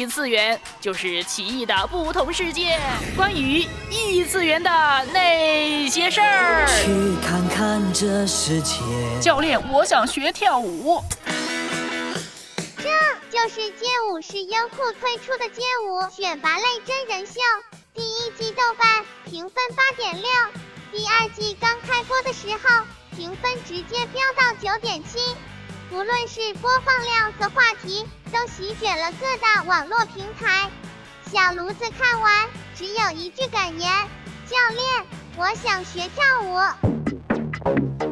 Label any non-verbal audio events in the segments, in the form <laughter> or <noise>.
异次元，就是奇异的不同世界，关于异次元的那些事儿。去看看这世界。教练，我想学跳舞。这就是街舞是优酷推出的街舞选拔类真人秀，第一季豆瓣评分八点六，第二季刚开播的时候评分直接飙到九点七，无论是播放量和话题，都席卷了各大网络平台。小炉子看完只有一句感言：教练，我想学跳舞。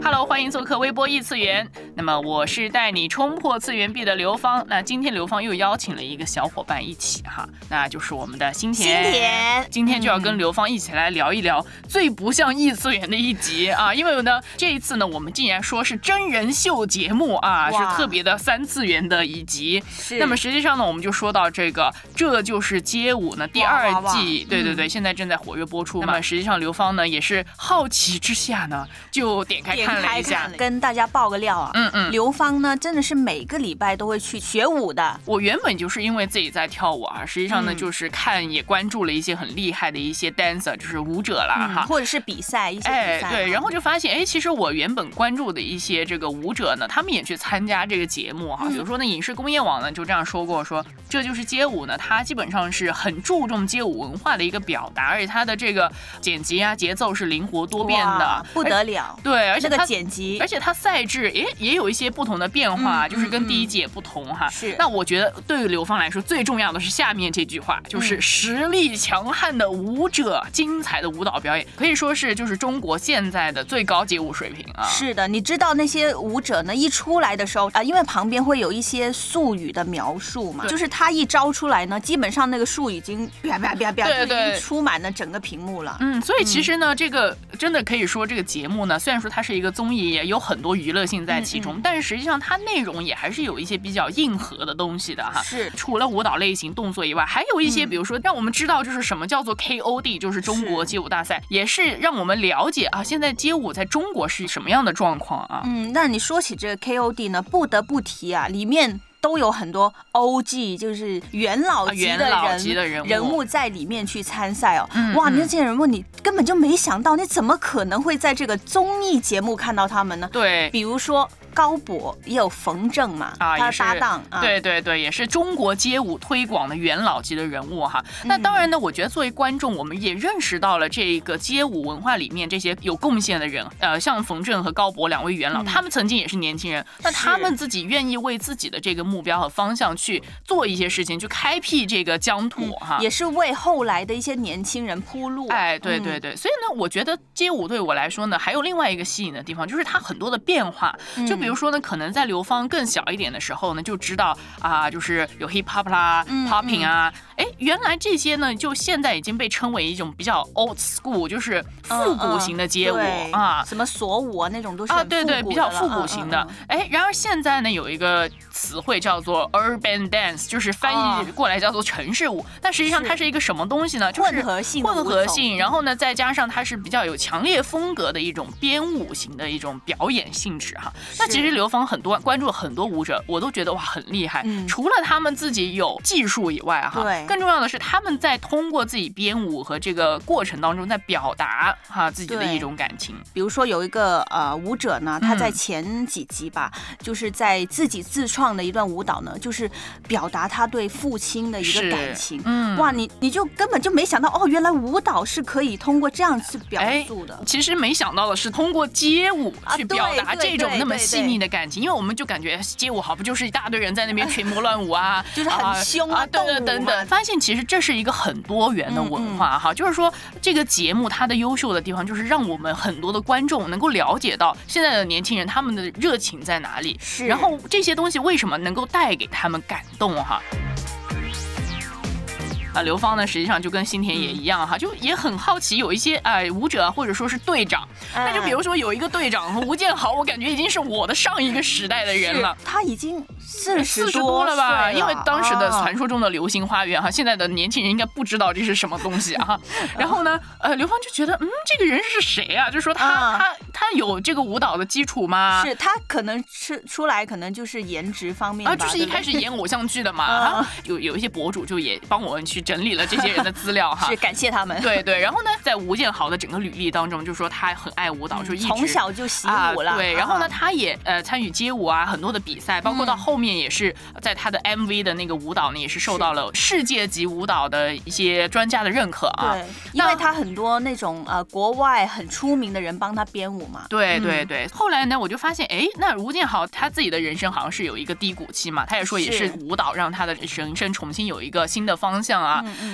Hello，欢迎做客微波异次元。那么我是带你冲破次元壁的刘芳。那今天刘芳又邀请了一个小伙伴一起哈，那就是我们的新田。新田今天就要跟刘芳一起来聊一聊最不像异次元的一集啊，因为呢这一次呢我们竟然说是真人秀节目啊，是特别的三次元的一集。是那么实际上呢，我们就说到这个，这就是街舞呢第二哇哇哇季，对对对，现在正在活跃播出。那么实际上刘芳呢也是好奇之下呢，就点开看了一下。跟大家爆个料啊，嗯嗯。刘芳呢真的是每个礼拜都会去学舞的，我原本就是因为自己在跳舞啊，实际上呢，嗯。就是看也关注了一些很厉害的一些 dancer，就是舞者啦哈。嗯或者是比赛一些比哎，赛啊，对，然后就发现，哎，其实我原本关注的一些这个舞者呢，他们也去参加这个节目哈。嗯。比如说呢，影视工业网呢就这样说过，说这就是街舞呢，它基本上是很注重街舞文化的一个表达，而且它的这个剪辑啊、节奏是灵活多变的，不得了，对，而且这个它剪辑而且它赛制也也有一些不同的变化，嗯就是跟嗯第一季也不同哈。是那我觉得对于刘芳来说，最重要的是下面这句话，就是嗯实力强悍的舞者，精彩的舞蹈表演，可以说是就是中国现在的最高街舞水平啊。是的，你知道那些舞者呢，一出来的时候啊、因为旁边会有一些术语的描述嘛，就是他一招出来呢，基本上那个树已经啪啪啪啪，就已对对经出满了整个屏幕了。嗯，所以其实呢，这个真的可以说，这个节目呢，虽然说它是一个综艺，也有很多娱乐性在其中，嗯但是实际上它内容也还是有一些比较硬核的东西的哈。是除了舞蹈类型动作以外，还有一些，嗯比如说让我们知道就是什么叫做 KOD，就是中国街舞大赛，也是让我们了解啊，现在街舞在中国是什么样的状况啊。嗯，那你说起这个 KOD 呢，不得不提啊，里面。都有很多 OG，就是元老级的人、人物在里面去参赛哦。嗯哇，嗯那些人物你根本就没想到，你怎么可能会在这个综艺节目看到他们呢？对。比如说高博，也有冯正嘛，啊，他是搭档啊，对对对，也是中国街舞推广的元老级的人物哈。那当然呢，我觉得作为观众，我们也认识到了这个街舞文化里面这些有贡献的人，呃，像冯正和高博两位元老，嗯他们曾经也是年轻人，那他们自己愿意为自己的这个目标和方向去做一些事情，去开辟这个疆土哈。嗯也是为后来的一些年轻人铺路啊。哎，对对嗯，对，所以呢，我觉得街舞对我来说呢，还有另外一个吸引的地方，就是它很多的变化。就比如说呢，可能在刘芳更小一点的时候呢，就知道啊，就是有 hip hop 啦、嗯 popping 啊，哎，原来这些呢，就现在已经被称为一种比较 old school，就是复古型的街舞啊。什么锁舞啊那种都是啊，对对，比较复古型的嗯。哎，然而现在呢，有一个词汇叫做 urban dance，就是翻啊译过来叫做城市舞。但实际上它是是一个什么东西呢？就是混合性混合性，然后呢，再加上它是比较有强烈风格的一种编舞型的一种表演性质哈。那其实刘芳很多关注很多舞者，我都觉得哇很厉害。嗯除了他们自己有技术以外哈，对更重要的是他们在通过自己编舞和这个过程当中，在表达哈自己的一种感情。比如说有一个呃舞者呢，他在嗯前几集吧，就是在自己自创的一段舞蹈呢，就是表达他对父亲的一个感情。嗯哇，你你就根本就没想到哦，原来舞蹈是可以通过这样去表哎述的。其实没想到的是，通过街舞啊去表达这种那么细腻的感情，因为我们就感觉街舞好不就是一大堆人在那边群魔乱舞啊，<laughs> 就是很凶啊对对等等。发现其实这是一个很多元的文化哈，就是说这个节目它的优秀的地方，就是让我们很多的观众能够了解到现在的年轻人他们的热情在哪里，是然后这些东西为什么能够带给他们感动哈。啊，刘芳呢实际上就跟新田也一样哈，就也很好奇有一些哎舞者或者说是队长，那就比如说有一个队长吴建豪，我感觉已经是我的上一个时代的人了。他已经四十多了吧？因为当时的传说中的流星花园哈，现在的年轻人应该不知道这是什么东西啊。<laughs> 然后呢，呃，刘芳就觉得嗯，这个人是谁啊？就说他他他有这个舞蹈的基础吗？是他可能是出来可能就是颜值方面啊，就是一开始演偶像剧的嘛。<laughs> 有有一些博主就也帮我们去整理了这些人的资料 <laughs> 哈，是感谢他们。对对，然后呢，在吴建豪的整个履历当中，就说他很爱舞蹈，就一直从小就习舞了。对，然后呢，他也呃参与街舞啊，很多的比赛，包括到后面也是在他的 MV 的那个舞蹈呢，也是受到了世界级舞蹈的一些专家的认可啊。对，因为他很多那种呃国外很出名的人帮他编舞嘛。对对对。后来呢，我就发现，哎，那吴建豪他自己的人生好像是有一个低谷期嘛，他也说也是舞蹈让他的人生重新有一个新的方向啊。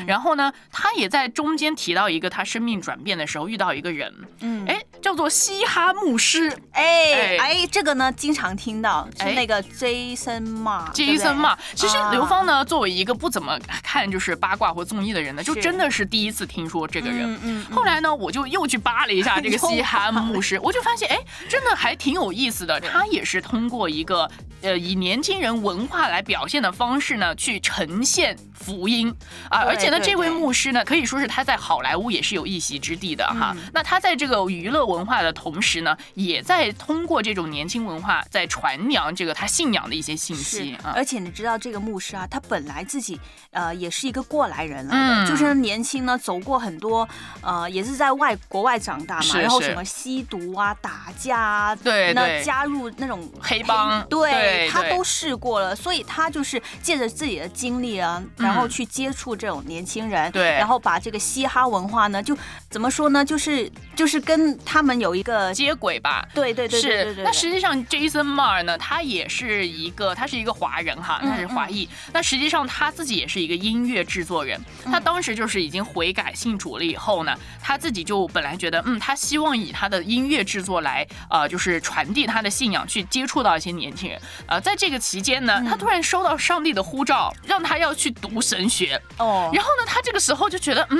然后呢，他也在中间提到一个他生命转变的时候遇到一个人，嗯，哎，叫做嘻哈牧师。哎哎，这个呢经常听到，是那个 Jason Ma，Jason Ma。其实刘芳呢，作为一个不怎么看就是八卦或综艺的人呢，就真的是第一次听说这个人。嗯。后来呢，我就又去扒了一下这个嘻哈牧师，我就发现，哎，真的还挺有意思的。他也是通过一个呃以年轻人文化来表现的方式呢，去呈现。福音啊！而且呢，这位牧师呢，可以说是他在好莱坞也是有一席之地的哈。那他在这个娱乐文化的同时呢，也在通过这种年轻文化在传扬这个他信仰的一些信息啊。而且你知道这个牧师啊，他本来自己呃也是一个过来人来的，就是年轻呢走过很多呃也是在外国外长大嘛，然后什么吸毒啊、打架啊，对那加入那种黑帮，对他都试过了，所以他就是借着自己的经历啊。然后去接触这种年轻人，对，然后把这个嘻哈文化呢，就怎么说呢，就是就是跟他们有一个接轨吧。对对对，是。那实际上，Jason Mar 呢，他也是一个，他是一个华人哈，他是华裔。那实际上他自己也是一个音乐制作人。他当时就是已经悔改信主了以后呢，他自己就本来觉得，嗯，他希望以他的音乐制作来，呃，就是传递他的信仰，去接触到一些年轻人。呃，在这个期间呢，他突然收到上帝的呼召，让他要去读。读神学哦，然后呢，他这个时候就觉得，嗯，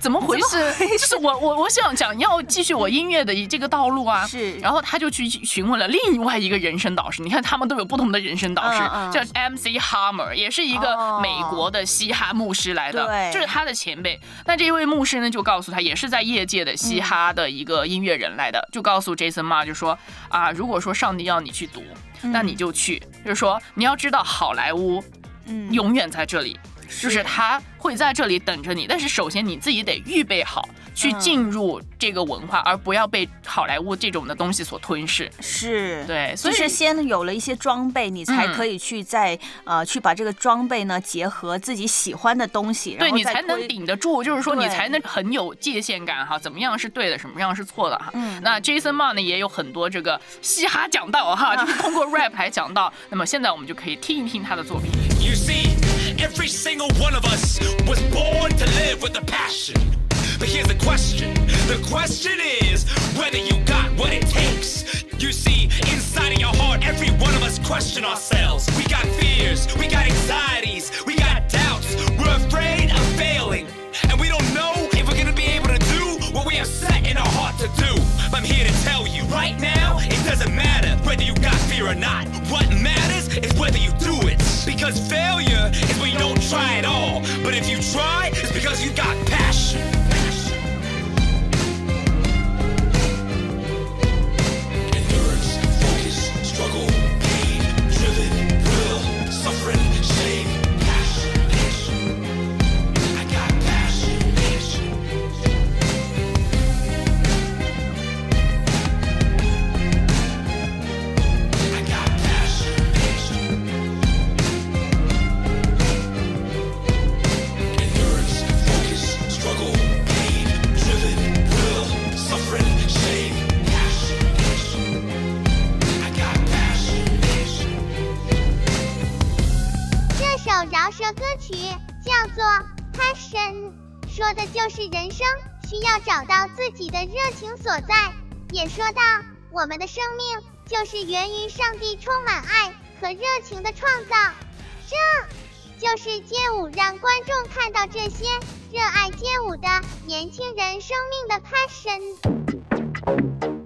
怎么回事？就是我我我想讲要继续我 <laughs> 音乐的这个道路啊，是。然后他就去询问了另外一个人生导师，你看他们都有不同的人生导师，叫 MC Hammer，也是一个美国的嘻哈牧师来的，对，就是他的前辈。那这一位牧师呢，就告诉他，也是在业界的嘻哈的一个音乐人来的，就告诉 Jason Ma 就说啊，如果说上帝要你去读，那你就去，就是说你要知道好莱坞，嗯，永远在这里。就是他会在这里等着你，但是首先你自己得预备好。去进入这个文化，而不要被好莱坞这种的东西所吞噬。是对，所以是先有了一些装备，你才可以去在呃去把这个装备呢结合自己喜欢的东西，对你才能顶得住。就是说你才能很有界限感哈，怎么样是对的，什么样是错的哈。嗯，那 Jason Ma 呢也有很多这个嘻哈讲道哈，<laughs> 就是通过 rap 来讲道。那么现在我们就可以听一听他的作品。You see, every single one of us was born to live with a passion. But here's the question the question is whether you got what it takes. You see, inside of your heart, every one of us question ourselves. We got fears, we got anxieties, we got doubts. We're afraid of failing. And we don't know if we're gonna be able to do what we have set in our heart to do. I'm here to tell you right now, it doesn't matter whether you got fear or not. What matters is whether you do it. Because failure is when you don't try at all. But if you try, it's because you got passion. 说的就是人生需要找到自己的热情所在，也说到我们的生命就是源于上帝充满爱和热情的创造。这就是街舞让观众看到这些热爱街舞的年轻人生命的 passion。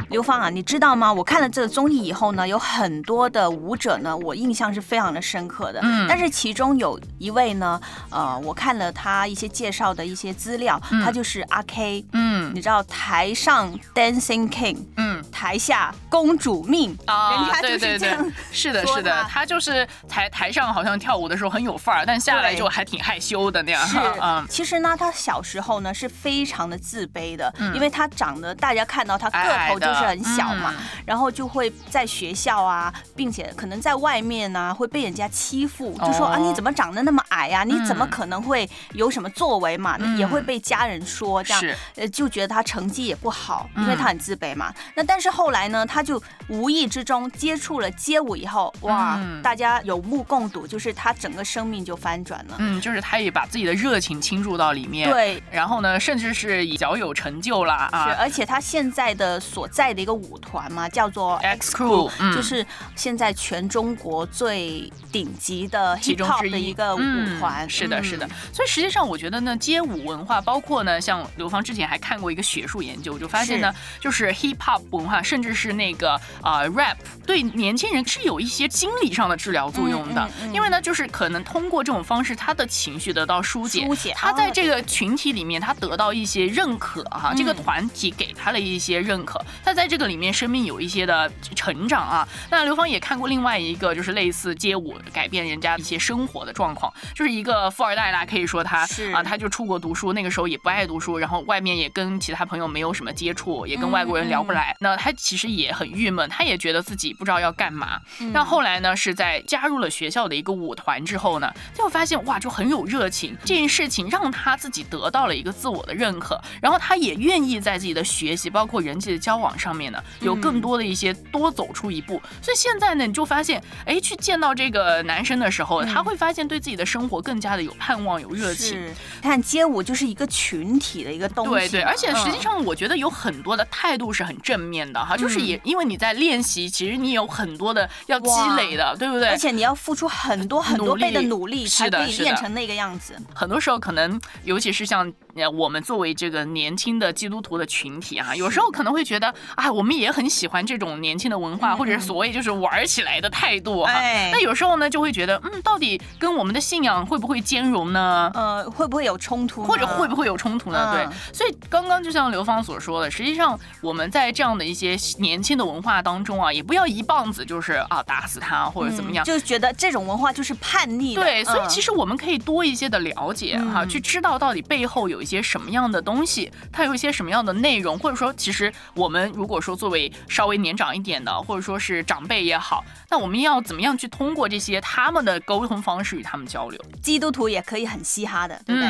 刘芳啊，你知道吗？我看了这个综艺以后呢，有很多的舞者呢，我印象是非常的深刻的。嗯，但是其中有一位呢，呃，我看了他一些介绍的一些资料，他就是阿 K。嗯，你知道台上 Dancing King，嗯，台下公主命。啊，对对对，是的，是的，他。就是台台上好像跳舞的时候很有范儿，但下来就还挺害羞的那样。是，嗯，其实呢，他小时候呢是非常的自卑的，因为他长得大家看到他个头就是。很小嘛，然后就会在学校啊，并且可能在外面呢会被人家欺负，就说啊你怎么长得那么矮呀？你怎么可能会有什么作为嘛？也会被家人说这样，呃就觉得他成绩也不好，因为他很自卑嘛。那但是后来呢，他就无意之中接触了街舞以后，哇，大家有目共睹，就是他整个生命就翻转了。嗯，就是他也把自己的热情倾注到里面。对，然后呢，甚至是小有成就了啊。是，而且他现在的所在。的一个舞团嘛，叫做 X Crew，就是现在全中国最顶级的 hip hop 的一个舞团。是的，是的。所以实际上，我觉得呢，街舞文化，包括呢，像刘芳之前还看过一个学术研究，就发现呢，就是 hip hop 文化，甚至是那个啊 rap，对年轻人是有一些心理上的治疗作用的。因为呢，就是可能通过这种方式，他的情绪得到疏解，他在这个群体里面，他得到一些认可哈，这个团体给他了一些认可，他在这个里面生命有一些的成长啊。那刘芳也看过另外一个，就是类似街舞改变人家一些生活的状况，就是一个富二代啦，可以说他啊，他就出国读书，那个时候也不爱读书，然后外面也跟其他朋友没有什么接触，也跟外国人聊不来。那他其实也很郁闷，他也觉得自己不知道要干嘛。但后来呢，是在加入了学校的一个舞团之后呢，就发现哇，就很有热情。这件事情让他自己得到了一个自我的认可，然后他也愿意在自己的学习，包括人际的交往上。上面呢有更多的一些多走出一步，所以现在呢你就发现，哎，去见到这个男生的时候，他会发现对自己的生活更加的有盼望、有热情。看街舞就是一个群体的一个东西，对对，而且实际上我觉得有很多的态度是很正面的哈，就是也因为你在练习，其实你有很多的要积累的，对不对？而且你要付出很多很多倍的努力，才可以练成那个样子。很多时候可能，尤其是像我们作为这个年轻的基督徒的群体啊，有时候可能会觉得。啊，我们也很喜欢这种年轻的文化，或者是所谓就是玩起来的态度哈。那有时候呢，就会觉得，嗯，到底跟我们的信仰会不会兼容呢？呃，会不会有冲突？或者会不会有冲突呢？对，所以刚刚就像刘芳所说的，实际上我们在这样的一些年轻的文化当中啊，也不要一棒子就是啊打死他或者怎么样，就觉得这种文化就是叛逆。对，所以其实我们可以多一些的了解哈，去知道到底背后有一些什么样的东西，它有一些什么样的内容，或者说其实我们如如果说作为稍微年长一点的，或者说是长辈也好，那我们要怎么样去通过这些他们的沟通方式与他们交流？基督徒也可以很嘻哈的，对不对？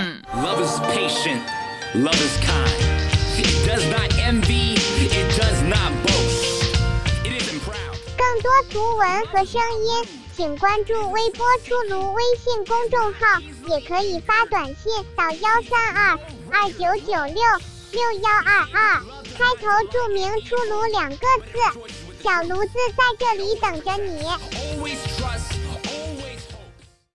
更多图文和声音，请关注微波出炉微信公众号，也可以发短信到幺三二二九九六六幺二二。开头注明“出炉”两个字，小炉子在这里等着你。